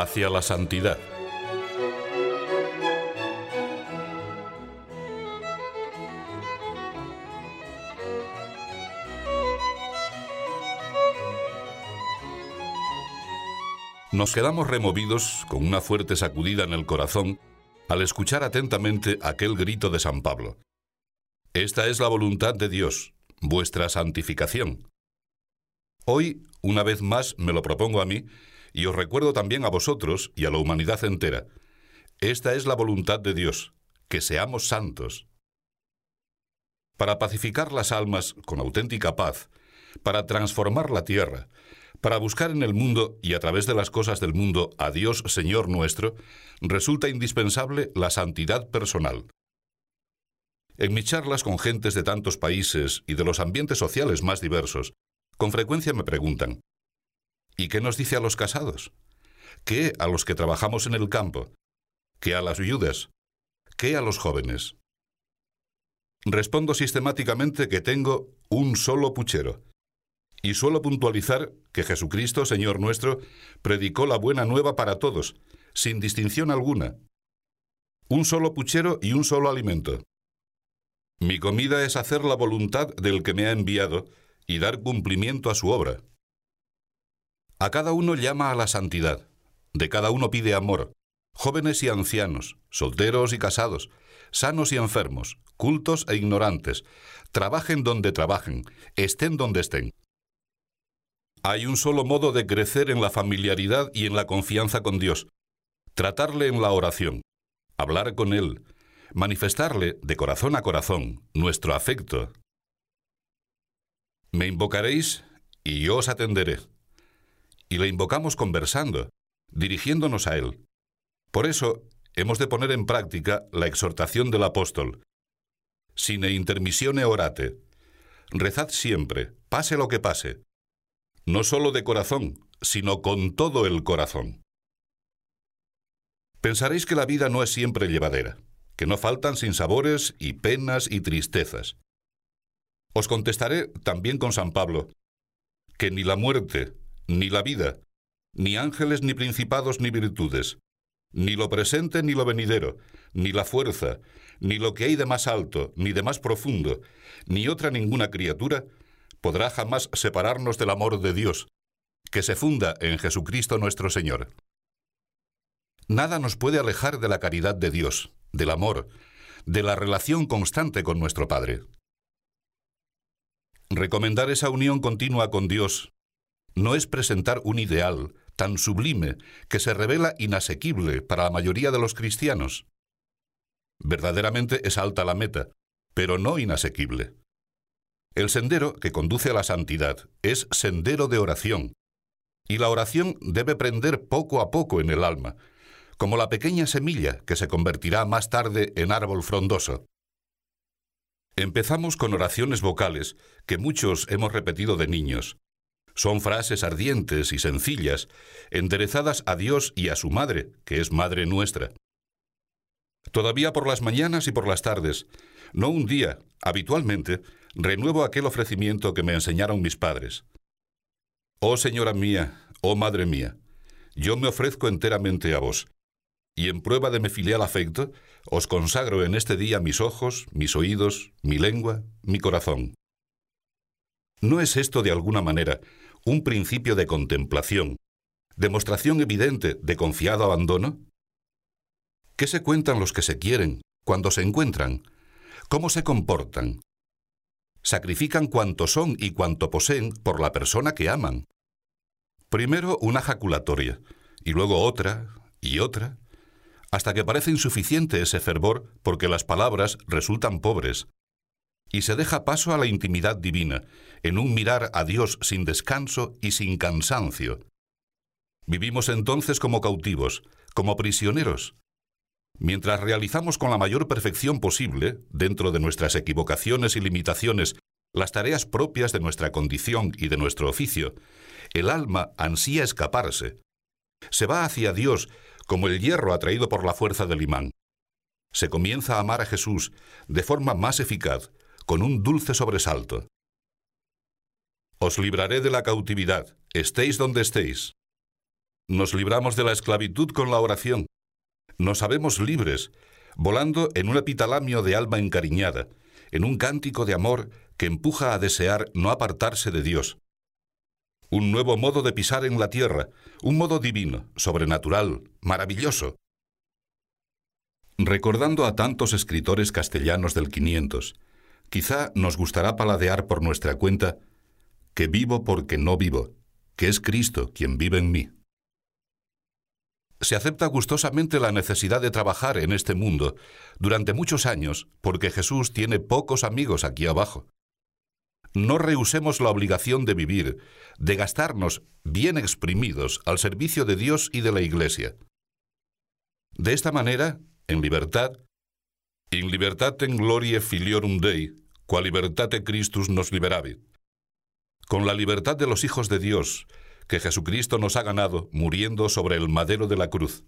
hacia la santidad. Nos quedamos removidos con una fuerte sacudida en el corazón al escuchar atentamente aquel grito de San Pablo. Esta es la voluntad de Dios, vuestra santificación. Hoy, una vez más, me lo propongo a mí, y os recuerdo también a vosotros y a la humanidad entera. Esta es la voluntad de Dios, que seamos santos. Para pacificar las almas con auténtica paz, para transformar la tierra, para buscar en el mundo y a través de las cosas del mundo a Dios Señor nuestro, resulta indispensable la santidad personal. En mis charlas con gentes de tantos países y de los ambientes sociales más diversos, con frecuencia me preguntan, ¿y qué nos dice a los casados? ¿Qué a los que trabajamos en el campo? ¿Qué a las viudas? ¿Qué a los jóvenes? Respondo sistemáticamente que tengo un solo puchero, y suelo puntualizar que Jesucristo, Señor nuestro, predicó la buena nueva para todos, sin distinción alguna. Un solo puchero y un solo alimento. Mi comida es hacer la voluntad del que me ha enviado y dar cumplimiento a su obra. A cada uno llama a la santidad, de cada uno pide amor, jóvenes y ancianos, solteros y casados, sanos y enfermos, cultos e ignorantes, trabajen donde trabajen, estén donde estén. Hay un solo modo de crecer en la familiaridad y en la confianza con Dios, tratarle en la oración, hablar con Él, manifestarle de corazón a corazón nuestro afecto. Me invocaréis y yo os atenderé. Y le invocamos conversando, dirigiéndonos a Él. Por eso hemos de poner en práctica la exhortación del apóstol. Sine intermissione orate. Rezad siempre, pase lo que pase no solo de corazón, sino con todo el corazón. Pensaréis que la vida no es siempre llevadera, que no faltan sinsabores y penas y tristezas. Os contestaré también con San Pablo, que ni la muerte, ni la vida, ni ángeles, ni principados, ni virtudes, ni lo presente, ni lo venidero, ni la fuerza, ni lo que hay de más alto, ni de más profundo, ni otra ninguna criatura, podrá jamás separarnos del amor de Dios, que se funda en Jesucristo nuestro Señor. Nada nos puede alejar de la caridad de Dios, del amor, de la relación constante con nuestro Padre. Recomendar esa unión continua con Dios no es presentar un ideal tan sublime que se revela inasequible para la mayoría de los cristianos. Verdaderamente es alta la meta, pero no inasequible. El sendero que conduce a la santidad es sendero de oración, y la oración debe prender poco a poco en el alma, como la pequeña semilla que se convertirá más tarde en árbol frondoso. Empezamos con oraciones vocales que muchos hemos repetido de niños. Son frases ardientes y sencillas, enderezadas a Dios y a su Madre, que es Madre nuestra. Todavía por las mañanas y por las tardes, no un día, habitualmente, renuevo aquel ofrecimiento que me enseñaron mis padres. Oh Señora mía, oh Madre mía, yo me ofrezco enteramente a vos, y en prueba de mi filial afecto, os consagro en este día mis ojos, mis oídos, mi lengua, mi corazón. ¿No es esto de alguna manera un principio de contemplación, demostración evidente de confiado abandono? ¿Qué se cuentan los que se quieren cuando se encuentran? ¿Cómo se comportan? Sacrifican cuanto son y cuanto poseen por la persona que aman. Primero una jaculatoria, y luego otra, y otra, hasta que parece insuficiente ese fervor porque las palabras resultan pobres, y se deja paso a la intimidad divina, en un mirar a Dios sin descanso y sin cansancio. Vivimos entonces como cautivos, como prisioneros, Mientras realizamos con la mayor perfección posible, dentro de nuestras equivocaciones y limitaciones, las tareas propias de nuestra condición y de nuestro oficio, el alma ansía escaparse. Se va hacia Dios como el hierro atraído por la fuerza del imán. Se comienza a amar a Jesús de forma más eficaz, con un dulce sobresalto. Os libraré de la cautividad, estéis donde estéis. Nos libramos de la esclavitud con la oración. Nos sabemos libres, volando en un epitalamio de alma encariñada, en un cántico de amor que empuja a desear no apartarse de Dios. Un nuevo modo de pisar en la tierra, un modo divino, sobrenatural, maravilloso. Recordando a tantos escritores castellanos del 500, quizá nos gustará paladear por nuestra cuenta que vivo porque no vivo, que es Cristo quien vive en mí. Se acepta gustosamente la necesidad de trabajar en este mundo durante muchos años porque Jesús tiene pocos amigos aquí abajo. No rehusemos la obligación de vivir, de gastarnos bien exprimidos al servicio de Dios y de la Iglesia. De esta manera, en libertad, in libertate glorie filiorum Dei, qua libertate Christus nos liberavit con la libertad de los hijos de Dios, que Jesucristo nos ha ganado muriendo sobre el madero de la cruz.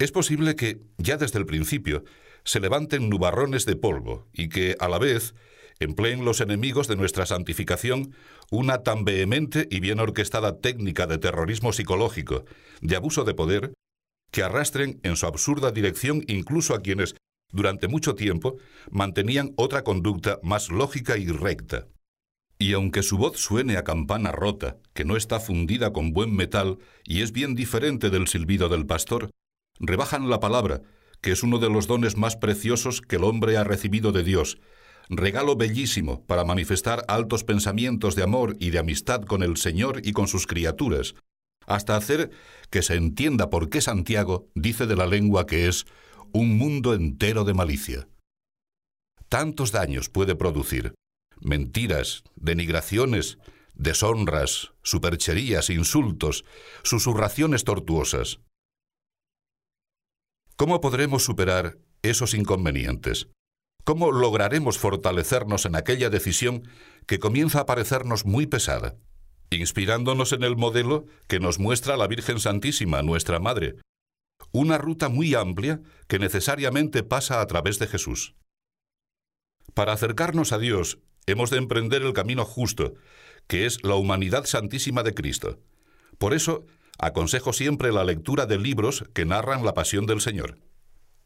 Es posible que, ya desde el principio, se levanten nubarrones de polvo y que, a la vez, empleen los enemigos de nuestra santificación una tan vehemente y bien orquestada técnica de terrorismo psicológico, de abuso de poder, que arrastren en su absurda dirección incluso a quienes, durante mucho tiempo, mantenían otra conducta más lógica y recta. Y aunque su voz suene a campana rota, que no está fundida con buen metal y es bien diferente del silbido del pastor, rebajan la palabra, que es uno de los dones más preciosos que el hombre ha recibido de Dios, regalo bellísimo para manifestar altos pensamientos de amor y de amistad con el Señor y con sus criaturas, hasta hacer que se entienda por qué Santiago dice de la lengua que es un mundo entero de malicia. Tantos daños puede producir, mentiras, denigraciones, deshonras, supercherías, insultos, susurraciones tortuosas. ¿Cómo podremos superar esos inconvenientes? ¿Cómo lograremos fortalecernos en aquella decisión que comienza a parecernos muy pesada, inspirándonos en el modelo que nos muestra la Virgen Santísima, nuestra Madre, una ruta muy amplia que necesariamente pasa a través de Jesús? Para acercarnos a Dios hemos de emprender el camino justo, que es la humanidad santísima de Cristo. Por eso, aconsejo siempre la lectura de libros que narran la pasión del Señor.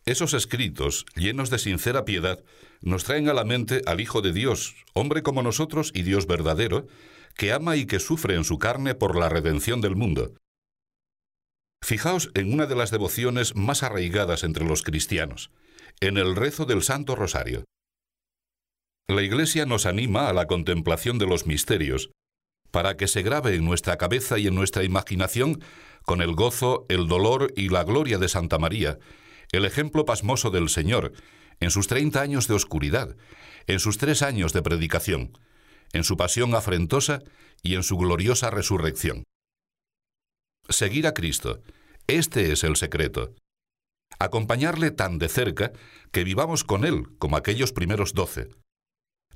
Esos escritos, llenos de sincera piedad, nos traen a la mente al Hijo de Dios, hombre como nosotros y Dios verdadero, que ama y que sufre en su carne por la redención del mundo. Fijaos en una de las devociones más arraigadas entre los cristianos, en el rezo del Santo Rosario. La Iglesia nos anima a la contemplación de los misterios, para que se grabe en nuestra cabeza y en nuestra imaginación, con el gozo, el dolor y la gloria de Santa María, el ejemplo pasmoso del Señor, en sus treinta años de oscuridad, en sus tres años de predicación, en su pasión afrentosa y en su gloriosa resurrección. Seguir a Cristo, este es el secreto. Acompañarle tan de cerca que vivamos con Él como aquellos primeros doce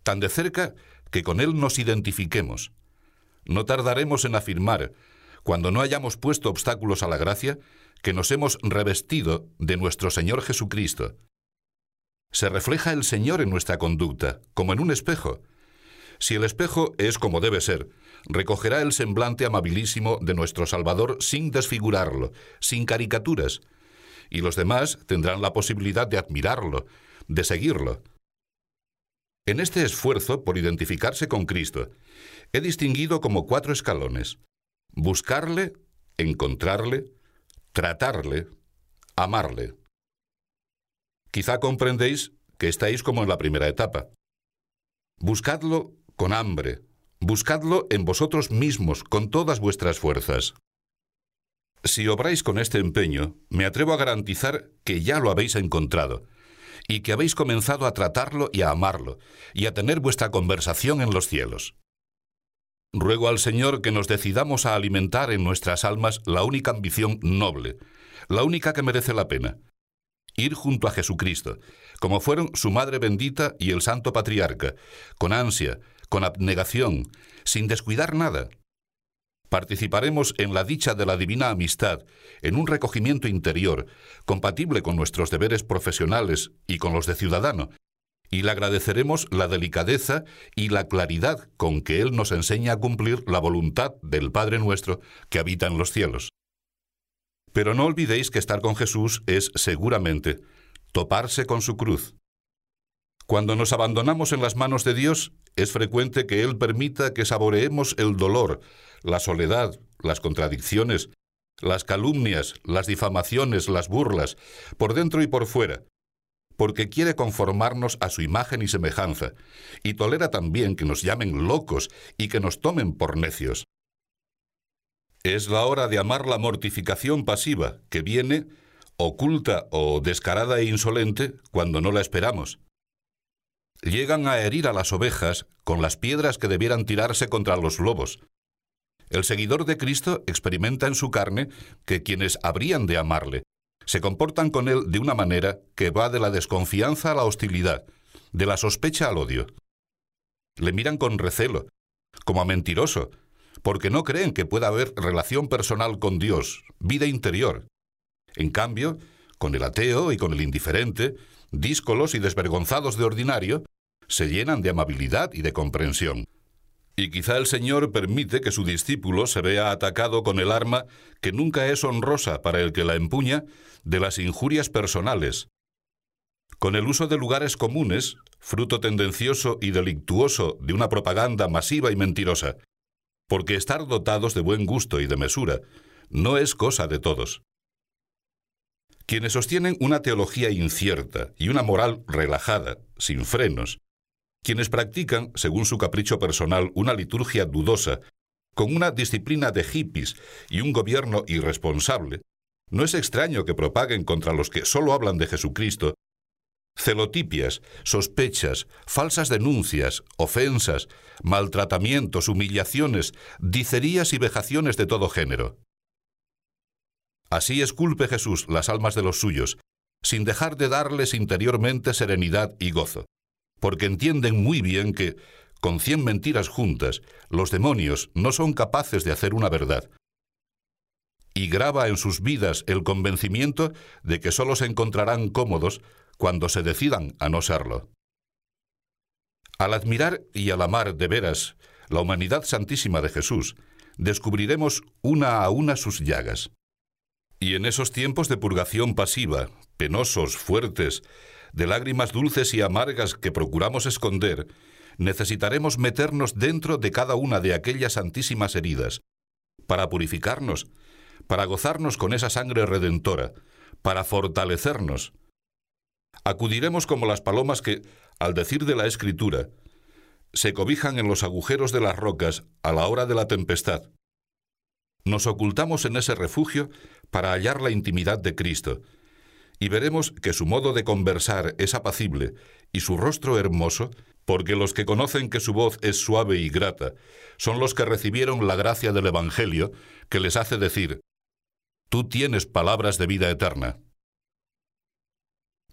tan de cerca que con Él nos identifiquemos. No tardaremos en afirmar, cuando no hayamos puesto obstáculos a la gracia, que nos hemos revestido de nuestro Señor Jesucristo. Se refleja el Señor en nuestra conducta, como en un espejo. Si el espejo es como debe ser, recogerá el semblante amabilísimo de nuestro Salvador sin desfigurarlo, sin caricaturas, y los demás tendrán la posibilidad de admirarlo, de seguirlo. En este esfuerzo por identificarse con Cristo, he distinguido como cuatro escalones. Buscarle, encontrarle, tratarle, amarle. Quizá comprendéis que estáis como en la primera etapa. Buscadlo con hambre, buscadlo en vosotros mismos con todas vuestras fuerzas. Si obráis con este empeño, me atrevo a garantizar que ya lo habéis encontrado, y que habéis comenzado a tratarlo y a amarlo, y a tener vuestra conversación en los cielos. Ruego al Señor que nos decidamos a alimentar en nuestras almas la única ambición noble, la única que merece la pena, ir junto a Jesucristo, como fueron su Madre bendita y el Santo Patriarca, con ansia, con abnegación, sin descuidar nada, participaremos en la dicha de la divina amistad, en un recogimiento interior, compatible con nuestros deberes profesionales y con los de ciudadano, y le agradeceremos la delicadeza y la claridad con que Él nos enseña a cumplir la voluntad del Padre nuestro que habita en los cielos. Pero no olvidéis que estar con Jesús es seguramente toparse con su cruz. Cuando nos abandonamos en las manos de Dios, es frecuente que Él permita que saboreemos el dolor, la soledad, las contradicciones, las calumnias, las difamaciones, las burlas, por dentro y por fuera, porque quiere conformarnos a su imagen y semejanza, y tolera también que nos llamen locos y que nos tomen por necios. Es la hora de amar la mortificación pasiva, que viene, oculta o descarada e insolente, cuando no la esperamos. Llegan a herir a las ovejas con las piedras que debieran tirarse contra los lobos, el seguidor de Cristo experimenta en su carne que quienes habrían de amarle se comportan con él de una manera que va de la desconfianza a la hostilidad, de la sospecha al odio. Le miran con recelo, como a mentiroso, porque no creen que pueda haber relación personal con Dios, vida interior. En cambio, con el ateo y con el indiferente, díscolos y desvergonzados de ordinario, se llenan de amabilidad y de comprensión. Y quizá el Señor permite que su discípulo se vea atacado con el arma que nunca es honrosa para el que la empuña de las injurias personales. Con el uso de lugares comunes, fruto tendencioso y delictuoso de una propaganda masiva y mentirosa, porque estar dotados de buen gusto y de mesura no es cosa de todos. Quienes sostienen una teología incierta y una moral relajada, sin frenos, quienes practican, según su capricho personal, una liturgia dudosa, con una disciplina de hippies y un gobierno irresponsable, no es extraño que propaguen contra los que solo hablan de Jesucristo celotipias, sospechas, falsas denuncias, ofensas, maltratamientos, humillaciones, dicerías y vejaciones de todo género. Así esculpe Jesús las almas de los suyos, sin dejar de darles interiormente serenidad y gozo porque entienden muy bien que, con cien mentiras juntas, los demonios no son capaces de hacer una verdad. Y graba en sus vidas el convencimiento de que sólo se encontrarán cómodos cuando se decidan a no serlo. Al admirar y al amar de veras la humanidad santísima de Jesús, descubriremos una a una sus llagas. Y en esos tiempos de purgación pasiva, penosos, fuertes, de lágrimas dulces y amargas que procuramos esconder, necesitaremos meternos dentro de cada una de aquellas santísimas heridas, para purificarnos, para gozarnos con esa sangre redentora, para fortalecernos. Acudiremos como las palomas que, al decir de la Escritura, se cobijan en los agujeros de las rocas a la hora de la tempestad. Nos ocultamos en ese refugio para hallar la intimidad de Cristo, y veremos que su modo de conversar es apacible y su rostro hermoso, porque los que conocen que su voz es suave y grata son los que recibieron la gracia del Evangelio que les hace decir, Tú tienes palabras de vida eterna.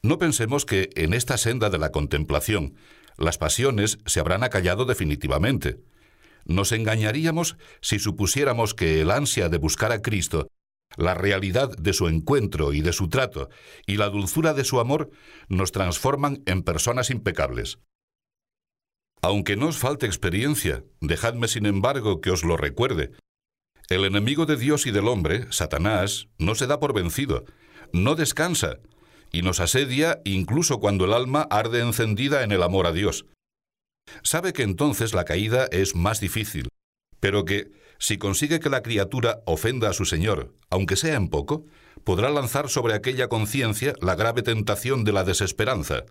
No pensemos que en esta senda de la contemplación las pasiones se habrán acallado definitivamente. Nos engañaríamos si supusiéramos que el ansia de buscar a Cristo la realidad de su encuentro y de su trato y la dulzura de su amor nos transforman en personas impecables. Aunque no os falte experiencia, dejadme sin embargo que os lo recuerde. El enemigo de Dios y del hombre, Satanás, no se da por vencido, no descansa, y nos asedia incluso cuando el alma arde encendida en el amor a Dios. Sabe que entonces la caída es más difícil, pero que, si consigue que la criatura ofenda a su Señor, aunque sea en poco, podrá lanzar sobre aquella conciencia la grave tentación de la desesperanza.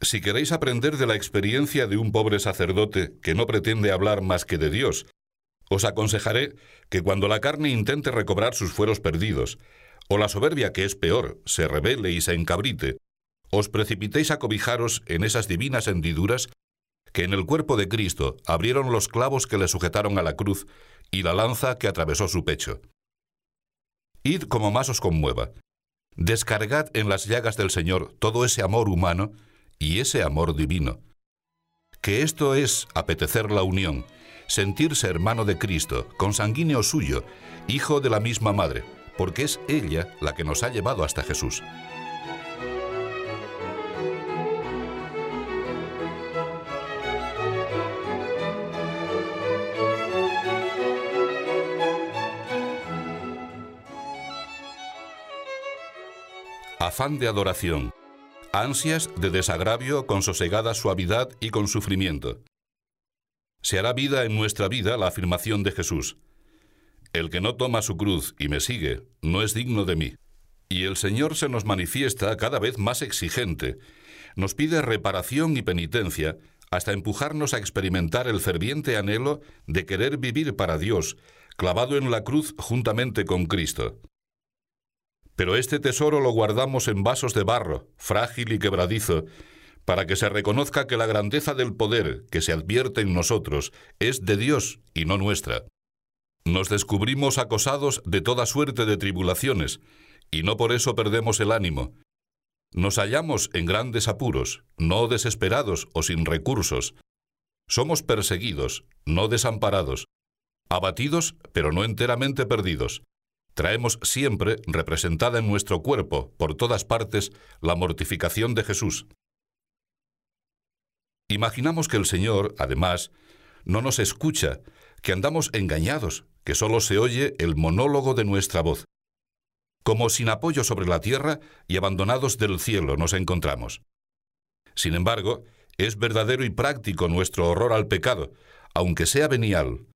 Si queréis aprender de la experiencia de un pobre sacerdote que no pretende hablar más que de Dios, os aconsejaré que cuando la carne intente recobrar sus fueros perdidos, o la soberbia que es peor, se revele y se encabrite, os precipitéis a cobijaros en esas divinas hendiduras que en el cuerpo de Cristo abrieron los clavos que le sujetaron a la cruz y la lanza que atravesó su pecho. Id como más os conmueva. Descargad en las llagas del Señor todo ese amor humano y ese amor divino. Que esto es apetecer la unión, sentirse hermano de Cristo, consanguíneo suyo, hijo de la misma madre, porque es ella la que nos ha llevado hasta Jesús. Afán de adoración, ansias de desagravio con sosegada suavidad y con sufrimiento. Se hará vida en nuestra vida la afirmación de Jesús. El que no toma su cruz y me sigue no es digno de mí. Y el Señor se nos manifiesta cada vez más exigente. Nos pide reparación y penitencia hasta empujarnos a experimentar el ferviente anhelo de querer vivir para Dios, clavado en la cruz juntamente con Cristo. Pero este tesoro lo guardamos en vasos de barro, frágil y quebradizo, para que se reconozca que la grandeza del poder que se advierte en nosotros es de Dios y no nuestra. Nos descubrimos acosados de toda suerte de tribulaciones, y no por eso perdemos el ánimo. Nos hallamos en grandes apuros, no desesperados o sin recursos. Somos perseguidos, no desamparados, abatidos, pero no enteramente perdidos. Traemos siempre representada en nuestro cuerpo, por todas partes, la mortificación de Jesús. Imaginamos que el Señor, además, no nos escucha, que andamos engañados, que solo se oye el monólogo de nuestra voz. Como sin apoyo sobre la tierra y abandonados del cielo nos encontramos. Sin embargo, es verdadero y práctico nuestro horror al pecado, aunque sea venial.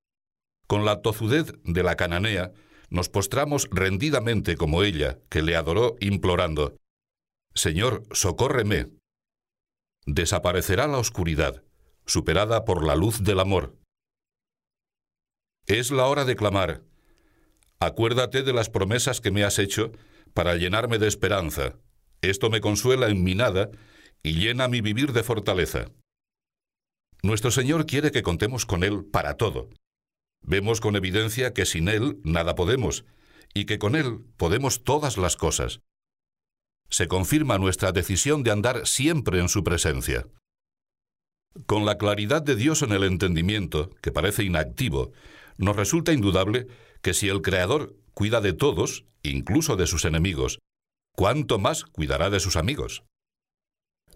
Con la tozudez de la cananea, nos postramos rendidamente como ella, que le adoró implorando, Señor, socórreme. Desaparecerá la oscuridad, superada por la luz del amor. Es la hora de clamar. Acuérdate de las promesas que me has hecho para llenarme de esperanza. Esto me consuela en mi nada y llena mi vivir de fortaleza. Nuestro Señor quiere que contemos con Él para todo. Vemos con evidencia que sin Él nada podemos y que con Él podemos todas las cosas. Se confirma nuestra decisión de andar siempre en su presencia. Con la claridad de Dios en el entendimiento, que parece inactivo, nos resulta indudable que si el Creador cuida de todos, incluso de sus enemigos, ¿cuánto más cuidará de sus amigos?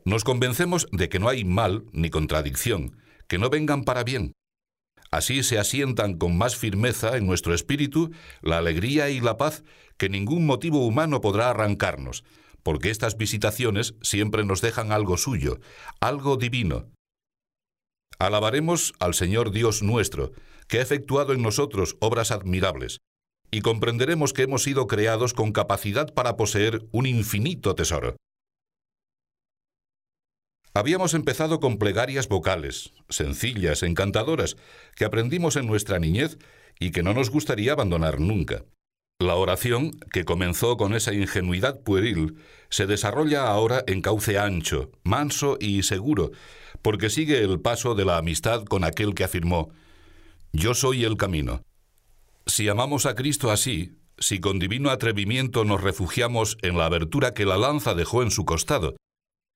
Nos convencemos de que no hay mal ni contradicción, que no vengan para bien. Así se asientan con más firmeza en nuestro espíritu la alegría y la paz que ningún motivo humano podrá arrancarnos, porque estas visitaciones siempre nos dejan algo suyo, algo divino, Alabaremos al Señor Dios nuestro, que ha efectuado en nosotros obras admirables, y comprenderemos que hemos sido creados con capacidad para poseer un infinito tesoro. Habíamos empezado con plegarias vocales, sencillas, encantadoras, que aprendimos en nuestra niñez y que no nos gustaría abandonar nunca. La oración, que comenzó con esa ingenuidad pueril, se desarrolla ahora en cauce ancho, manso y seguro, porque sigue el paso de la amistad con aquel que afirmó, Yo soy el camino. Si amamos a Cristo así, si con divino atrevimiento nos refugiamos en la abertura que la lanza dejó en su costado,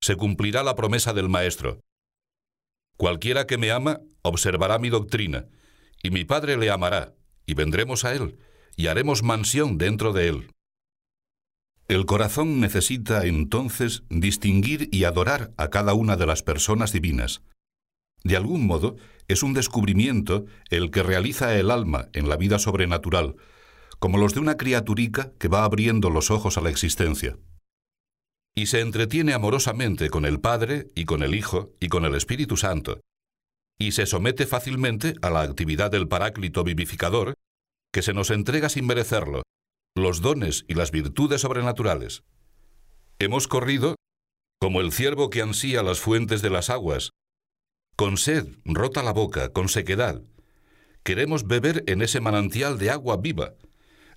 se cumplirá la promesa del Maestro. Cualquiera que me ama observará mi doctrina, y mi Padre le amará, y vendremos a él, y haremos mansión dentro de él. El corazón necesita entonces distinguir y adorar a cada una de las personas divinas. De algún modo, es un descubrimiento el que realiza el alma en la vida sobrenatural, como los de una criaturica que va abriendo los ojos a la existencia. Y se entretiene amorosamente con el Padre y con el Hijo y con el Espíritu Santo, y se somete fácilmente a la actividad del Paráclito vivificador, que se nos entrega sin merecerlo, los dones y las virtudes sobrenaturales. Hemos corrido como el ciervo que ansía las fuentes de las aguas, con sed, rota la boca, con sequedad. Queremos beber en ese manantial de agua viva,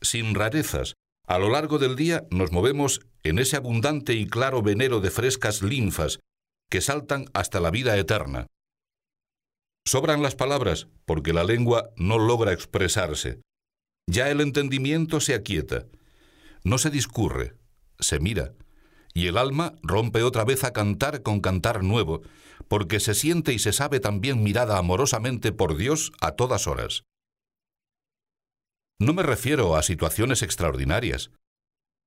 sin rarezas. A lo largo del día nos movemos en ese abundante y claro venero de frescas linfas que saltan hasta la vida eterna. Sobran las palabras porque la lengua no logra expresarse. Ya el entendimiento se aquieta, no se discurre, se mira, y el alma rompe otra vez a cantar con cantar nuevo, porque se siente y se sabe también mirada amorosamente por Dios a todas horas. No me refiero a situaciones extraordinarias.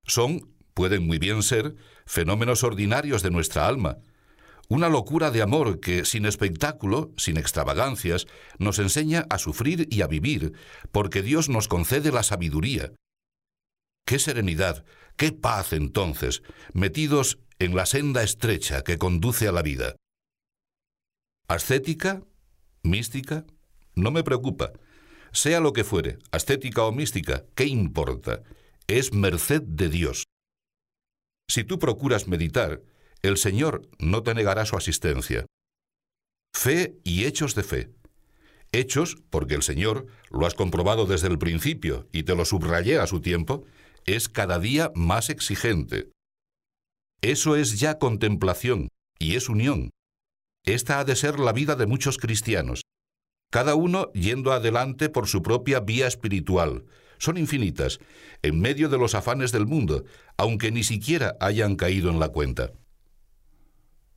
Son, pueden muy bien ser, fenómenos ordinarios de nuestra alma, una locura de amor que, sin espectáculo, sin extravagancias, nos enseña a sufrir y a vivir, porque Dios nos concede la sabiduría. Qué serenidad, qué paz entonces, metidos en la senda estrecha que conduce a la vida. Ascética, mística, no me preocupa. Sea lo que fuere, ascética o mística, ¿qué importa? Es merced de Dios. Si tú procuras meditar, el Señor no te negará su asistencia. Fe y hechos de fe. Hechos, porque el Señor, lo has comprobado desde el principio y te lo subrayé a su tiempo, es cada día más exigente. Eso es ya contemplación y es unión. Esta ha de ser la vida de muchos cristianos, cada uno yendo adelante por su propia vía espiritual. Son infinitas, en medio de los afanes del mundo, aunque ni siquiera hayan caído en la cuenta.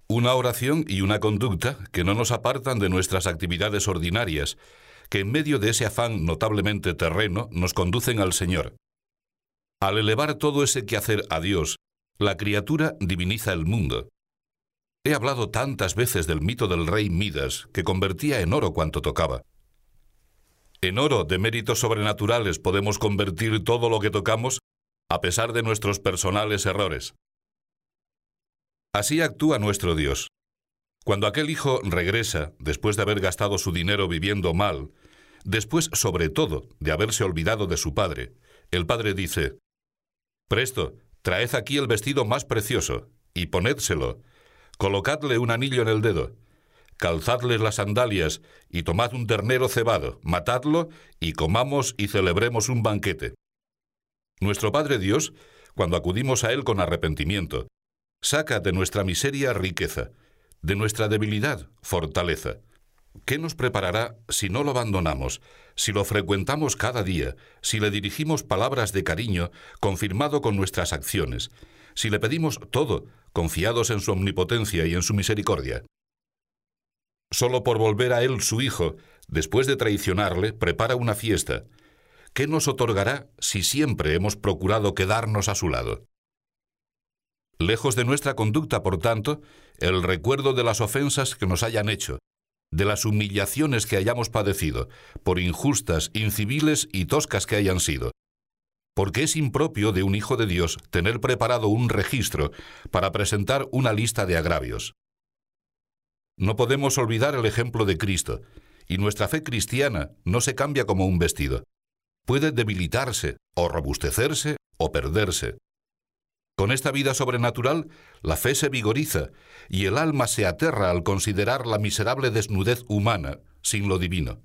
Una oración y una conducta que no nos apartan de nuestras actividades ordinarias, que en medio de ese afán notablemente terreno nos conducen al Señor. Al elevar todo ese quehacer a Dios, la criatura diviniza el mundo. He hablado tantas veces del mito del rey Midas, que convertía en oro cuanto tocaba. En oro de méritos sobrenaturales podemos convertir todo lo que tocamos, a pesar de nuestros personales errores. Así actúa nuestro Dios. Cuando aquel hijo regresa, después de haber gastado su dinero viviendo mal, después sobre todo de haberse olvidado de su padre, el padre dice, Presto, traed aquí el vestido más precioso, y ponédselo, colocadle un anillo en el dedo, calzadle las sandalias, y tomad un ternero cebado, matadlo, y comamos y celebremos un banquete. Nuestro Padre Dios, cuando acudimos a Él con arrepentimiento, Saca de nuestra miseria riqueza, de nuestra debilidad fortaleza. ¿Qué nos preparará si no lo abandonamos, si lo frecuentamos cada día, si le dirigimos palabras de cariño, confirmado con nuestras acciones, si le pedimos todo, confiados en su omnipotencia y en su misericordia? Solo por volver a él su Hijo, después de traicionarle, prepara una fiesta. ¿Qué nos otorgará si siempre hemos procurado quedarnos a su lado? Lejos de nuestra conducta, por tanto, el recuerdo de las ofensas que nos hayan hecho, de las humillaciones que hayamos padecido, por injustas, inciviles y toscas que hayan sido. Porque es impropio de un Hijo de Dios tener preparado un registro para presentar una lista de agravios. No podemos olvidar el ejemplo de Cristo, y nuestra fe cristiana no se cambia como un vestido. Puede debilitarse, o robustecerse, o perderse. Con esta vida sobrenatural, la fe se vigoriza y el alma se aterra al considerar la miserable desnudez humana sin lo divino.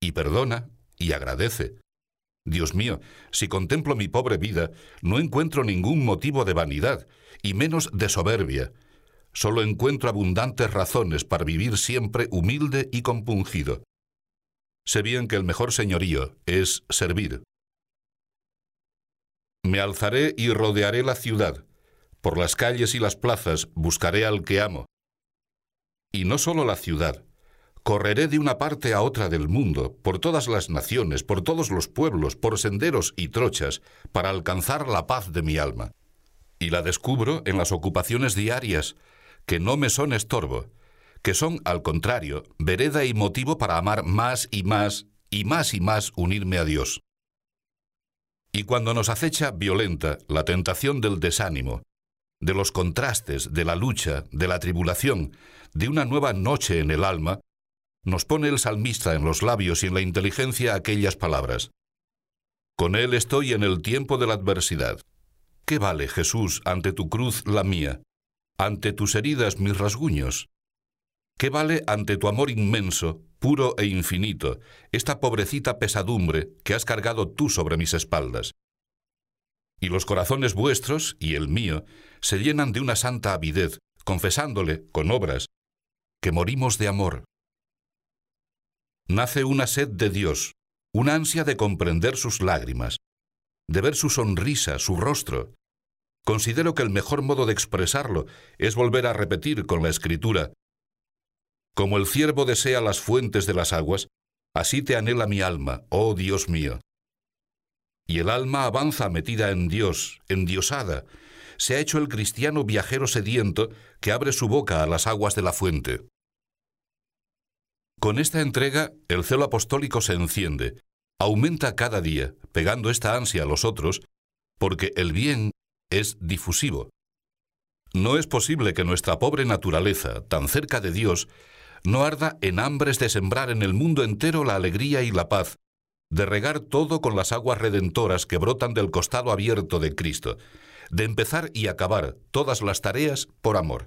Y perdona y agradece. Dios mío, si contemplo mi pobre vida, no encuentro ningún motivo de vanidad, y menos de soberbia. Solo encuentro abundantes razones para vivir siempre humilde y compungido. Sé bien que el mejor señorío es servir. Me alzaré y rodearé la ciudad. Por las calles y las plazas buscaré al que amo. Y no solo la ciudad. Correré de una parte a otra del mundo, por todas las naciones, por todos los pueblos, por senderos y trochas, para alcanzar la paz de mi alma. Y la descubro en las ocupaciones diarias, que no me son estorbo, que son, al contrario, vereda y motivo para amar más y más y más y más unirme a Dios. Y cuando nos acecha violenta la tentación del desánimo, de los contrastes, de la lucha, de la tribulación, de una nueva noche en el alma, nos pone el salmista en los labios y en la inteligencia aquellas palabras. Con Él estoy en el tiempo de la adversidad. ¿Qué vale, Jesús, ante tu cruz la mía, ante tus heridas mis rasguños? ¿Qué vale ante tu amor inmenso, puro e infinito, esta pobrecita pesadumbre que has cargado tú sobre mis espaldas? Y los corazones vuestros y el mío se llenan de una santa avidez, confesándole, con obras, que morimos de amor. Nace una sed de Dios, una ansia de comprender sus lágrimas, de ver su sonrisa, su rostro. Considero que el mejor modo de expresarlo es volver a repetir con la escritura, como el ciervo desea las fuentes de las aguas, así te anhela mi alma, oh Dios mío. Y el alma avanza metida en Dios, endiosada. Se ha hecho el cristiano viajero sediento que abre su boca a las aguas de la fuente. Con esta entrega, el celo apostólico se enciende, aumenta cada día, pegando esta ansia a los otros, porque el bien es difusivo. No es posible que nuestra pobre naturaleza, tan cerca de Dios, no arda en hambres de sembrar en el mundo entero la alegría y la paz, de regar todo con las aguas redentoras que brotan del costado abierto de Cristo, de empezar y acabar todas las tareas por amor.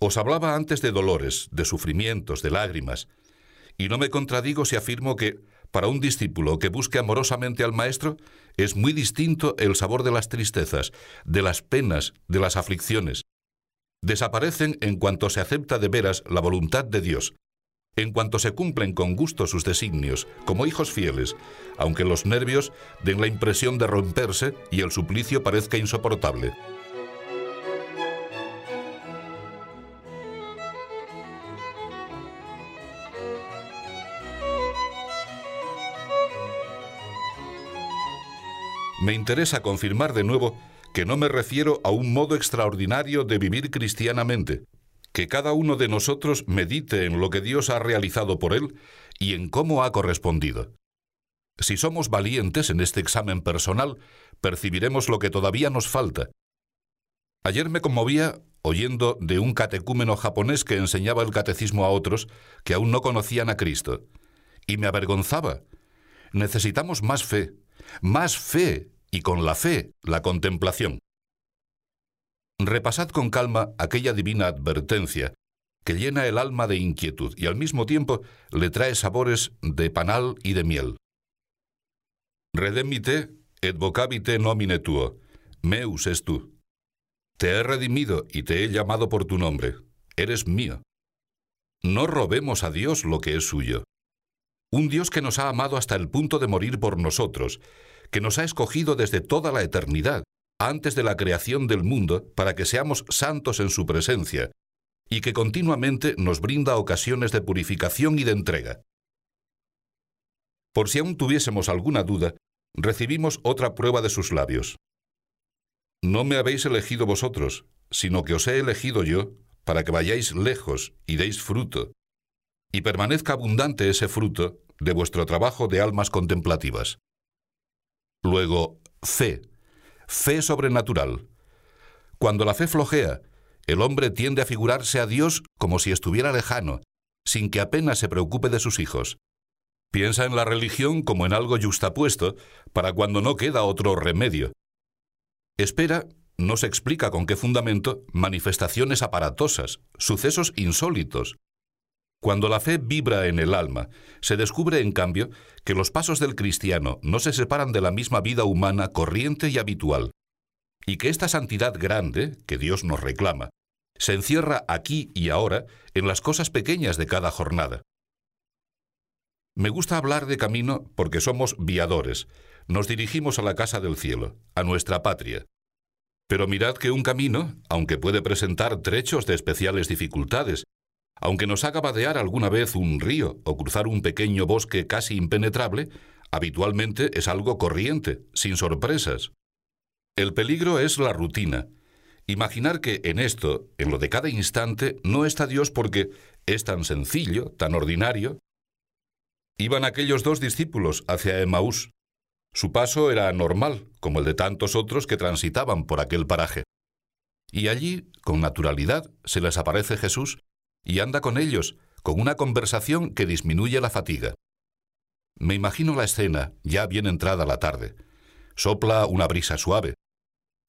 Os hablaba antes de dolores, de sufrimientos, de lágrimas, y no me contradigo si afirmo que, para un discípulo que busque amorosamente al Maestro, es muy distinto el sabor de las tristezas, de las penas, de las aflicciones. Desaparecen en cuanto se acepta de veras la voluntad de Dios, en cuanto se cumplen con gusto sus designios, como hijos fieles, aunque los nervios den la impresión de romperse y el suplicio parezca insoportable. Me interesa confirmar de nuevo que no me refiero a un modo extraordinario de vivir cristianamente, que cada uno de nosotros medite en lo que Dios ha realizado por él y en cómo ha correspondido. Si somos valientes en este examen personal, percibiremos lo que todavía nos falta. Ayer me conmovía oyendo de un catecúmeno japonés que enseñaba el catecismo a otros que aún no conocían a Cristo, y me avergonzaba. Necesitamos más fe, más fe y con la fe la contemplación. Repasad con calma aquella divina advertencia que llena el alma de inquietud y al mismo tiempo le trae sabores de panal y de miel. Redemite et vocabite nomine tuo, meus es tú. Te he redimido y te he llamado por tu nombre, eres mío. No robemos a Dios lo que es suyo. Un Dios que nos ha amado hasta el punto de morir por nosotros que nos ha escogido desde toda la eternidad, antes de la creación del mundo, para que seamos santos en su presencia, y que continuamente nos brinda ocasiones de purificación y de entrega. Por si aún tuviésemos alguna duda, recibimos otra prueba de sus labios. No me habéis elegido vosotros, sino que os he elegido yo, para que vayáis lejos y deis fruto, y permanezca abundante ese fruto de vuestro trabajo de almas contemplativas. Luego, fe. Fe sobrenatural. Cuando la fe flojea, el hombre tiende a figurarse a Dios como si estuviera lejano, sin que apenas se preocupe de sus hijos. Piensa en la religión como en algo justapuesto para cuando no queda otro remedio. Espera, no se explica con qué fundamento, manifestaciones aparatosas, sucesos insólitos, cuando la fe vibra en el alma, se descubre, en cambio, que los pasos del cristiano no se separan de la misma vida humana corriente y habitual, y que esta santidad grande, que Dios nos reclama, se encierra aquí y ahora en las cosas pequeñas de cada jornada. Me gusta hablar de camino porque somos viadores, nos dirigimos a la casa del cielo, a nuestra patria. Pero mirad que un camino, aunque puede presentar trechos de especiales dificultades, aunque nos haga vadear alguna vez un río o cruzar un pequeño bosque casi impenetrable, habitualmente es algo corriente, sin sorpresas. El peligro es la rutina. Imaginar que en esto, en lo de cada instante, no está Dios porque es tan sencillo, tan ordinario. Iban aquellos dos discípulos hacia Emaús. Su paso era normal, como el de tantos otros que transitaban por aquel paraje. Y allí, con naturalidad, se les aparece Jesús y anda con ellos, con una conversación que disminuye la fatiga. Me imagino la escena, ya bien entrada la tarde. Sopla una brisa suave.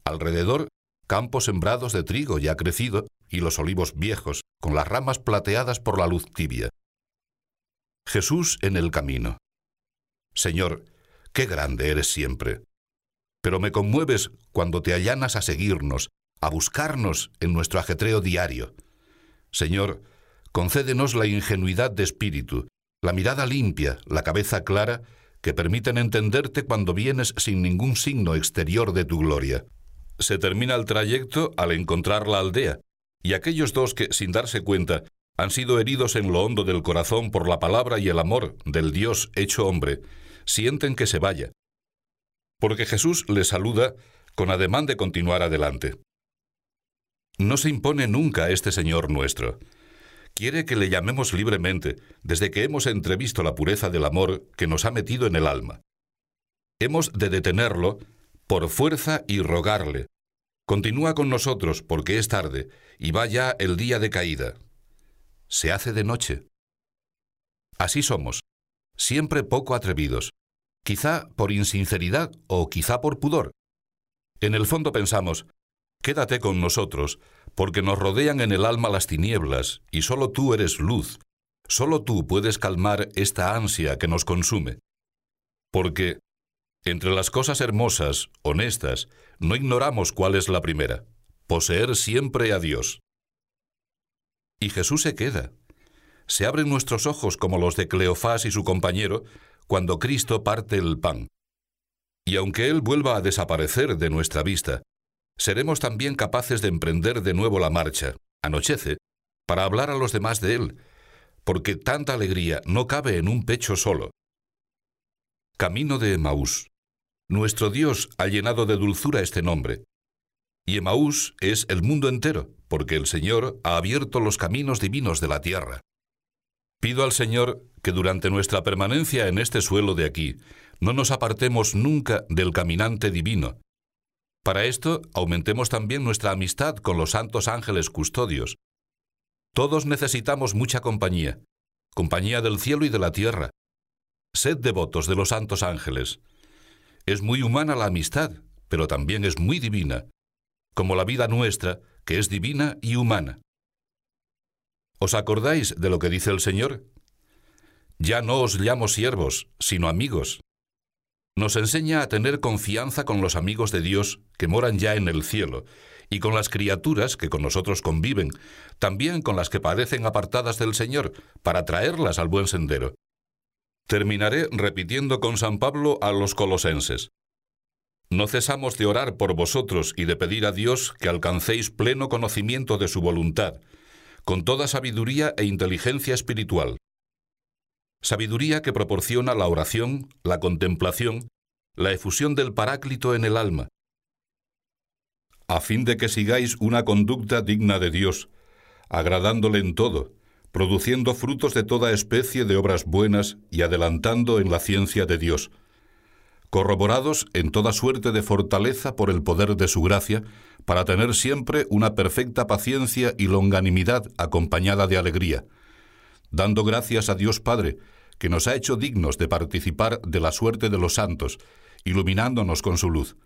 Alrededor, campos sembrados de trigo ya crecido y los olivos viejos, con las ramas plateadas por la luz tibia. Jesús en el camino. Señor, qué grande eres siempre. Pero me conmueves cuando te allanas a seguirnos, a buscarnos en nuestro ajetreo diario. Señor, concédenos la ingenuidad de espíritu, la mirada limpia, la cabeza clara, que permiten entenderte cuando vienes sin ningún signo exterior de tu gloria. Se termina el trayecto al encontrar la aldea, y aquellos dos que, sin darse cuenta, han sido heridos en lo hondo del corazón por la palabra y el amor del Dios hecho hombre, sienten que se vaya. Porque Jesús les saluda con ademán de continuar adelante. No se impone nunca a este Señor nuestro. Quiere que le llamemos libremente desde que hemos entrevisto la pureza del amor que nos ha metido en el alma. hemos de detenerlo por fuerza y rogarle. Continúa con nosotros porque es tarde y va ya el día de caída. Se hace de noche. Así somos, siempre poco atrevidos, quizá por insinceridad o quizá por pudor. En el fondo pensamos, quédate con nosotros, porque nos rodean en el alma las tinieblas, y solo tú eres luz, solo tú puedes calmar esta ansia que nos consume. Porque, entre las cosas hermosas, honestas, no ignoramos cuál es la primera, poseer siempre a Dios. Y Jesús se queda. Se abren nuestros ojos como los de Cleofás y su compañero cuando Cristo parte el pan. Y aunque Él vuelva a desaparecer de nuestra vista, seremos también capaces de emprender de nuevo la marcha, anochece, para hablar a los demás de Él, porque tanta alegría no cabe en un pecho solo. Camino de Emaús. Nuestro Dios ha llenado de dulzura este nombre. Y Emaús es el mundo entero, porque el Señor ha abierto los caminos divinos de la tierra. Pido al Señor que durante nuestra permanencia en este suelo de aquí no nos apartemos nunca del caminante divino. Para esto aumentemos también nuestra amistad con los santos ángeles custodios. Todos necesitamos mucha compañía, compañía del cielo y de la tierra. Sed devotos de los santos ángeles. Es muy humana la amistad, pero también es muy divina, como la vida nuestra, que es divina y humana. ¿Os acordáis de lo que dice el Señor? Ya no os llamo siervos, sino amigos. Nos enseña a tener confianza con los amigos de Dios que moran ya en el cielo, y con las criaturas que con nosotros conviven, también con las que padecen apartadas del Señor, para traerlas al buen sendero. Terminaré repitiendo con San Pablo a los colosenses. No cesamos de orar por vosotros y de pedir a Dios que alcancéis pleno conocimiento de su voluntad, con toda sabiduría e inteligencia espiritual. Sabiduría que proporciona la oración, la contemplación, la efusión del Paráclito en el alma, a fin de que sigáis una conducta digna de Dios, agradándole en todo, produciendo frutos de toda especie de obras buenas y adelantando en la ciencia de Dios, corroborados en toda suerte de fortaleza por el poder de su gracia, para tener siempre una perfecta paciencia y longanimidad acompañada de alegría, dando gracias a Dios Padre, que nos ha hecho dignos de participar de la suerte de los santos, iluminándonos con su luz,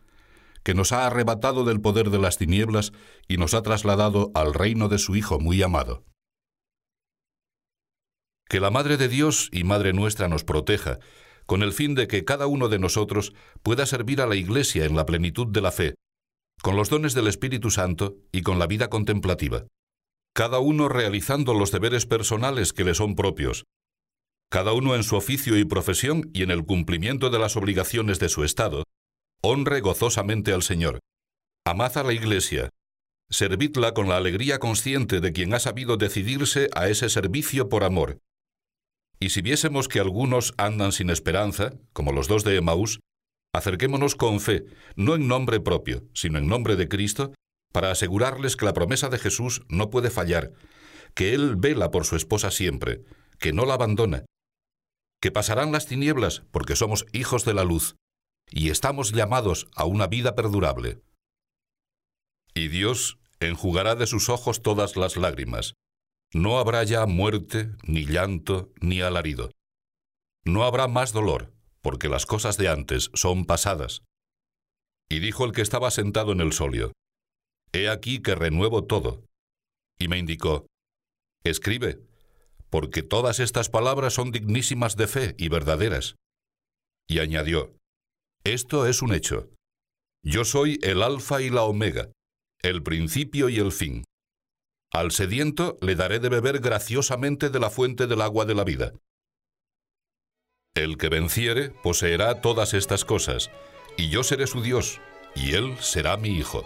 que nos ha arrebatado del poder de las tinieblas y nos ha trasladado al reino de su Hijo muy amado. Que la Madre de Dios y Madre nuestra nos proteja, con el fin de que cada uno de nosotros pueda servir a la Iglesia en la plenitud de la fe, con los dones del Espíritu Santo y con la vida contemplativa, cada uno realizando los deberes personales que le son propios, cada uno en su oficio y profesión y en el cumplimiento de las obligaciones de su Estado, honre gozosamente al Señor. Amad a la Iglesia, servidla con la alegría consciente de quien ha sabido decidirse a ese servicio por amor, y si viésemos que algunos andan sin esperanza, como los dos de Emaús, acerquémonos con fe, no en nombre propio, sino en nombre de Cristo, para asegurarles que la promesa de Jesús no puede fallar, que Él vela por su esposa siempre, que no la abandona, que pasarán las tinieblas porque somos hijos de la luz, y estamos llamados a una vida perdurable. Y Dios enjugará de sus ojos todas las lágrimas, no habrá ya muerte, ni llanto, ni alarido. No habrá más dolor, porque las cosas de antes son pasadas. Y dijo el que estaba sentado en el solio, He aquí que renuevo todo. Y me indicó, Escribe, porque todas estas palabras son dignísimas de fe y verdaderas. Y añadió, Esto es un hecho. Yo soy el Alfa y la Omega, el principio y el fin. Al sediento le daré de beber graciosamente de la fuente del agua de la vida. El que venciere poseerá todas estas cosas, y yo seré su Dios, y él será mi hijo.